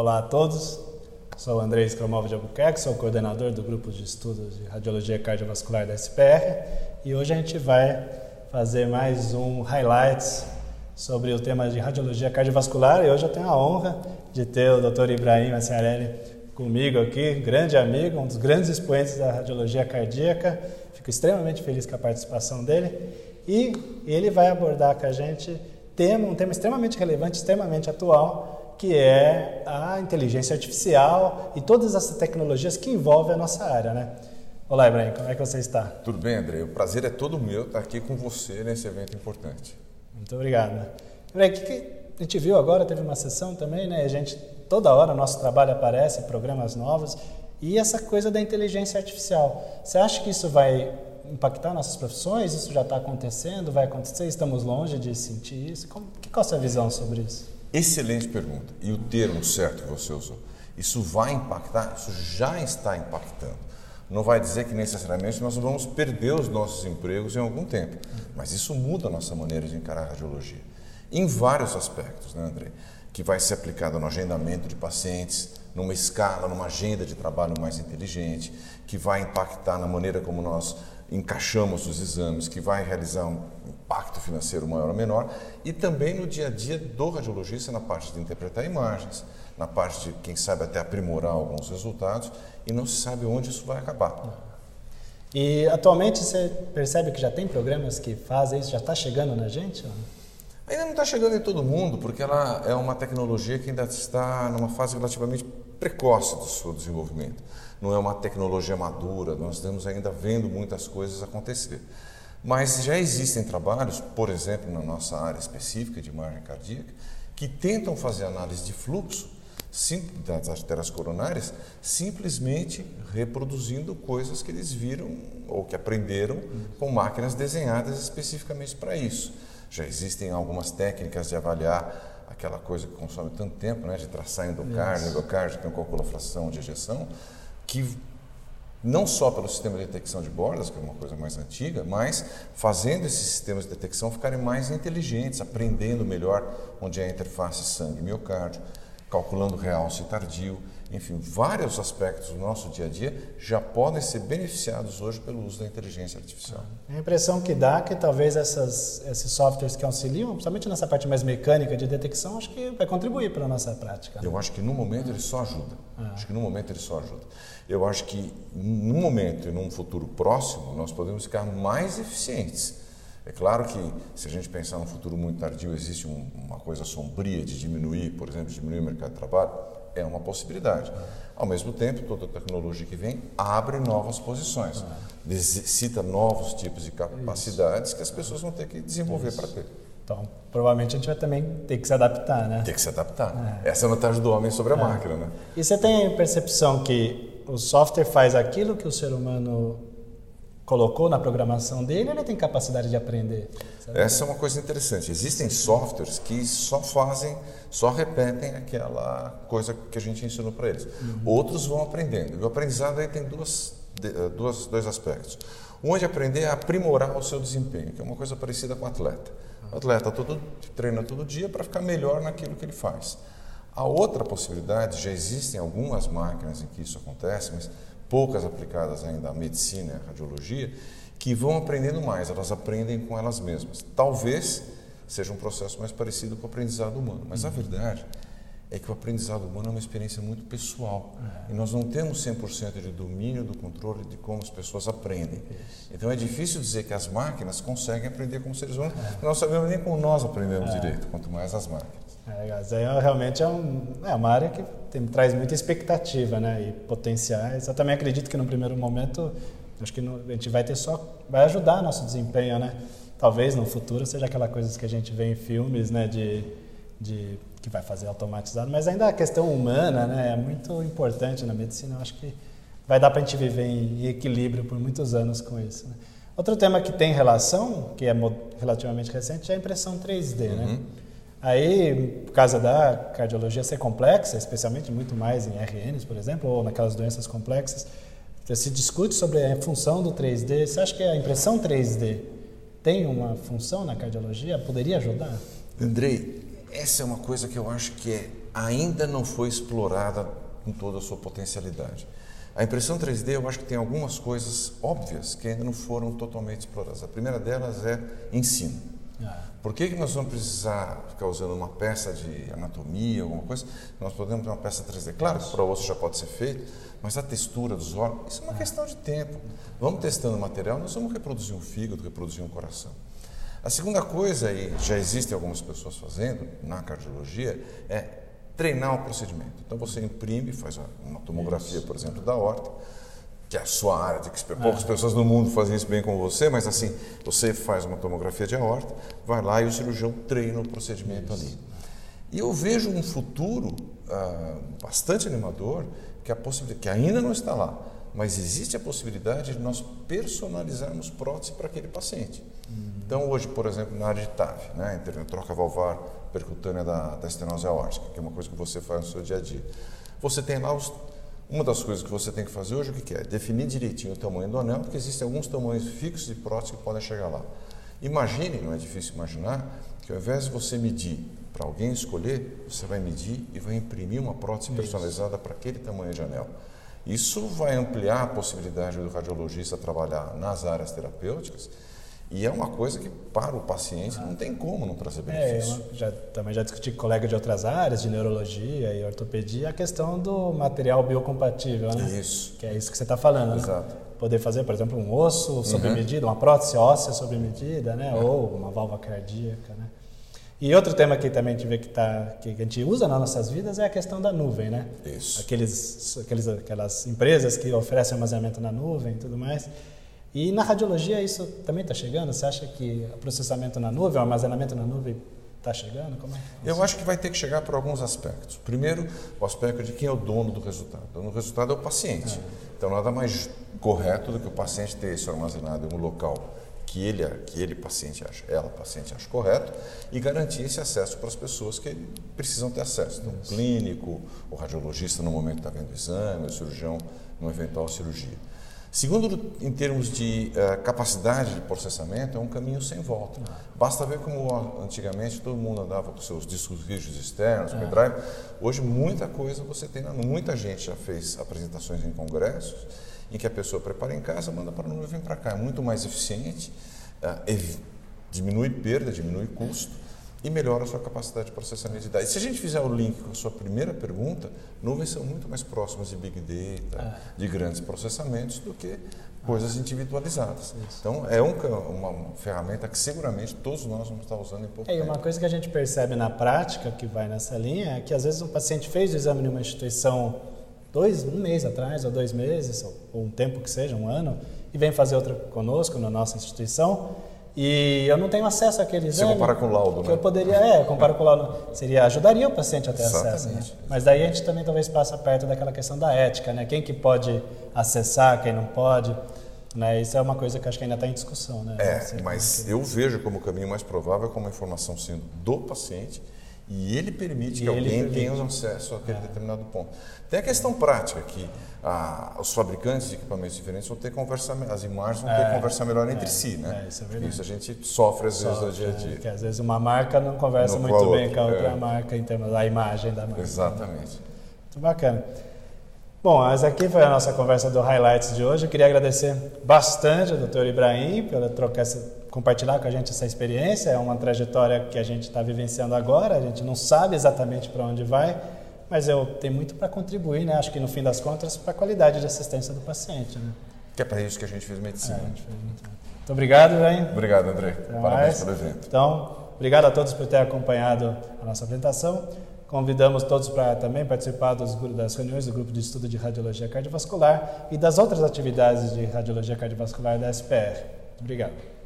Olá a todos, sou o André Scromovo de Albuquerque, sou coordenador do grupo de estudos de radiologia cardiovascular da SPR e hoje a gente vai fazer mais um highlights sobre o tema de radiologia cardiovascular e hoje eu tenho a honra de ter o Dr. Ibrahim Assiarelli comigo aqui, grande amigo, um dos grandes expoentes da radiologia cardíaca. Fico extremamente feliz com a participação dele e ele vai abordar com a gente tema, um tema extremamente relevante, extremamente atual, que é a inteligência artificial e todas essas tecnologias que envolvem a nossa área, né? Olá, Ibrahim, como é que você está? Tudo bem, André. O prazer é todo meu estar aqui com você nesse evento importante. Muito obrigado. Ibrahim, o que a gente viu agora, teve uma sessão também, né? A gente, toda hora, nosso trabalho aparece, programas novos, e essa coisa da inteligência artificial. Você acha que isso vai impactar nossas profissões? Isso já está acontecendo? Vai acontecer? Estamos longe de sentir isso? Como, que, qual a sua visão sobre isso? Excelente pergunta. E o termo certo que você usou. Isso vai impactar? Isso já está impactando. Não vai dizer que necessariamente nós vamos perder os nossos empregos em algum tempo, mas isso muda a nossa maneira de encarar a radiologia. Em vários aspectos, né, André? Que vai ser aplicado no agendamento de pacientes, numa escala, numa agenda de trabalho mais inteligente, que vai impactar na maneira como nós encaixamos os exames, que vai realizar um impacto financeiro maior ou menor, e também no dia a dia do radiologista na parte de interpretar imagens, na parte de, quem sabe, até aprimorar alguns resultados, e não se sabe onde isso vai acabar. E atualmente você percebe que já tem programas que fazem isso, já está chegando na gente? Ainda não está chegando em todo mundo, porque ela é uma tecnologia que ainda está numa fase relativamente precoce do seu desenvolvimento não é uma tecnologia madura, nós estamos ainda vendo muitas coisas acontecer. Mas já existem trabalhos, por exemplo, na nossa área específica de imagem cardíaca, que tentam fazer análise de fluxo das artérias coronárias simplesmente reproduzindo coisas que eles viram ou que aprenderam com máquinas desenhadas especificamente para isso. Já existem algumas técnicas de avaliar aquela coisa que consome tanto tempo, né, de traçar endocárdio, endocárdio tem uma fração de ejeção, que não só pelo sistema de detecção de bordas, que é uma coisa mais antiga, mas fazendo esses sistemas de detecção ficarem mais inteligentes, aprendendo melhor onde é a interface sangue-miocárdio, calculando realce tardio, enfim, vários aspectos do nosso dia a dia já podem ser beneficiados hoje pelo uso da inteligência artificial. A impressão que dá é que talvez essas, esses softwares que auxiliam, principalmente nessa parte mais mecânica de detecção, acho que vai contribuir para a nossa prática. Eu acho que no momento ele só ajuda. Ah. Acho que no momento ele só ajuda. Eu acho que num momento e num futuro próximo nós podemos ficar mais eficientes. É claro que se a gente pensar no futuro muito tardio, existe um, uma coisa sombria de diminuir, por exemplo, diminuir o mercado de trabalho é uma possibilidade. Ao mesmo tempo, toda tecnologia que vem abre novas posições, necessita novos tipos de capacidades que as pessoas vão ter que desenvolver para ter. Então, provavelmente a gente vai também ter que se adaptar, né? Ter que se adaptar. É. Essa é a vantagem do homem sobre a é. máquina, né? E você tem percepção que o software faz aquilo que o ser humano colocou na programação dele, ele tem capacidade de aprender. Sabe? Essa é uma coisa interessante. Existem softwares que só fazem, só repetem aquela coisa que a gente ensinou para eles. Uhum. Outros vão aprendendo. E o aprendizado aí tem duas, eh, duas, dois aspectos. Um é de aprender a aprimorar o seu desempenho, que é uma coisa parecida com o atleta. O atleta todo, treina todo dia para ficar melhor naquilo que ele faz. A outra possibilidade, já existem algumas máquinas em que isso acontece, mas poucas aplicadas ainda à medicina e à radiologia, que vão aprendendo mais, elas aprendem com elas mesmas. Talvez seja um processo mais parecido com o aprendizado humano, mas a verdade é que o aprendizado humano é uma experiência muito pessoal é. e nós não temos 100% de domínio do controle de como as pessoas aprendem. Então é difícil dizer que as máquinas conseguem aprender como seres humanos, é. não sabemos nem como nós aprendemos é. direito, quanto mais as máquinas. É, isso aí é, realmente é, um, é uma área que tem, traz muita expectativa né, e potenciais. Eu também acredito que no primeiro momento, acho que no, a gente vai ter só, vai ajudar nosso desempenho, né? Talvez no futuro seja aquela coisa que a gente vê em filmes, né, de, de que vai fazer automatizado, mas ainda a questão humana, né, é muito importante na medicina. Eu acho que vai dar para a gente viver em equilíbrio por muitos anos com isso. Né? Outro tema que tem relação, que é relativamente recente, é a impressão 3D, né? uhum. né? Aí, por causa da cardiologia ser complexa, especialmente muito mais em RNs, por exemplo, ou naquelas doenças complexas, se discute sobre a função do 3D. Você acha que a impressão 3D tem uma função na cardiologia? Poderia ajudar? Andrei, essa é uma coisa que eu acho que é ainda não foi explorada com toda a sua potencialidade. A impressão 3D, eu acho que tem algumas coisas óbvias que ainda não foram totalmente exploradas. A primeira delas é ensino. Ah. Por que, que nós vamos precisar ficar usando uma peça de anatomia, alguma coisa? Nós podemos ter uma peça 3D. Claro que para o osso já pode ser feito, mas a textura dos órgãos, isso é uma questão de tempo. Vamos testando o material, nós vamos reproduzir um fígado, reproduzir um coração. A segunda coisa, e já existem algumas pessoas fazendo na cardiologia, é treinar o procedimento. Então você imprime, faz uma tomografia, por exemplo, da horta, que é a sua área, de que poucas ah. pessoas no mundo fazem isso bem como você, mas assim, você faz uma tomografia de aorta, vai lá e o cirurgião treina o procedimento isso. ali. E eu vejo um futuro ah, bastante animador, que, a possibilidade, que ainda não está lá, mas existe a possibilidade de nós personalizarmos prótese para aquele paciente. Uhum. Então, hoje, por exemplo, na área de TAV, né, troca valvar percutânea da, da estenose aórtica, que é uma coisa que você faz no seu dia a dia, você tem lá os uma das coisas que você tem que fazer hoje, o que é? Definir direitinho o tamanho do anel, porque existem alguns tamanhos fixos de prótese que podem chegar lá. Imagine, não é difícil imaginar, que ao invés de você medir para alguém escolher, você vai medir e vai imprimir uma prótese personalizada para aquele tamanho de anel. Isso vai ampliar a possibilidade do radiologista trabalhar nas áreas terapêuticas e é uma coisa que para o paciente não tem como não trazer é, benefício. É, já, também já discuti com colegas de outras áreas, de neurologia e ortopedia, a questão do material biocompatível, né? Isso. Que é isso que você está falando, né? Exato. Né? Poder fazer, por exemplo, um osso sob uhum. medida, uma prótese óssea sob medida, né? Uhum. Ou uma válvula cardíaca, né? E outro tema que também a gente vê que, tá, que a gente usa nas nossas vidas é a questão da nuvem, né? Isso. Aqueles, aqueles, aquelas empresas que oferecem armazenamento na nuvem e tudo mais. E na radiologia isso também está chegando? Você acha que o processamento na nuvem, o armazenamento na nuvem está chegando? Como é? Eu acho que vai ter que chegar por alguns aspectos. Primeiro, o aspecto de quem é o dono do resultado. O dono do resultado é o paciente. É. Então, nada mais correto do que o paciente ter isso armazenado em um local que ele, que ele paciente acha, ela paciente acha correto e garantir esse acesso para as pessoas que precisam ter acesso. Então, o clínico, o radiologista no momento que está vendo o exame, o cirurgião numa eventual cirurgia. Segundo, em termos de uh, capacidade de processamento, é um caminho sem volta. Basta ver como antigamente todo mundo andava com seus discos rígidos externos, é. pendrive. Hoje, muita coisa você tem, muita gente já fez apresentações em congressos em que a pessoa prepara em casa, manda para a nuvem e vem para cá. É muito mais eficiente, uh, diminui perda, diminui custo e melhora a sua capacidade de processamento de dados. Se a gente fizer o link com a sua primeira pergunta, nuvens são muito mais próximas de Big Data, é. de grandes processamentos, do que coisas individualizadas. Isso. Então, é um, uma, uma, ferramenta que seguramente todos nós vamos estar usando em pouco é, tempo. E uma coisa que a gente percebe na prática, que vai nessa linha, é que às vezes um paciente fez o exame em uma instituição dois, um mês atrás, ou dois meses, ou um tempo que seja, um ano, e vem fazer outra conosco na nossa instituição, e eu não tenho acesso àquele exame. Você compara com o laudo, que né? eu poderia, é, compara com o laudo. Seria, ajudaria o paciente a ter Exatamente. acesso. Né? Mas daí a gente também talvez passa perto daquela questão da ética, né? Quem que pode acessar, quem não pode. Né? Isso é uma coisa que acho que ainda está em discussão. Né? É, mas eu vejo como o caminho mais provável como a informação sendo do paciente e ele permite e que alguém permite. tenha acesso àquele é. determinado ponto. Tem a questão prática que ah, os fabricantes de equipamentos diferentes vão ter que conversar, as imagens vão é, ter que é. conversar melhor entre é, si, né? É, isso é verdade. Isso a gente sofre às sofre, vezes no dia a dia. que às vezes uma marca não conversa muito bem com a outra é. marca em termos da imagem da marca. Exatamente. Muito bacana. Bom, essa aqui foi a nossa conversa do Highlights de hoje. Eu queria agradecer bastante ao Dr. Ibrahim pela trocar essa, compartilhar com a gente essa experiência. É uma trajetória que a gente está vivenciando agora. A gente não sabe exatamente para onde vai, mas eu tenho muito para contribuir, né? Acho que no fim das contas, para a qualidade de assistência do paciente, né? Que é para isso que a gente fez medicina. É, gente fez muito. muito obrigado, Ibrahim. Obrigado, André. Até Parabéns mais. pelo evento. Então, obrigado a todos por ter acompanhado a nossa apresentação. Convidamos todos para também participar dos, das reuniões do grupo de estudo de radiologia cardiovascular e das outras atividades de radiologia cardiovascular da SPR. Obrigado.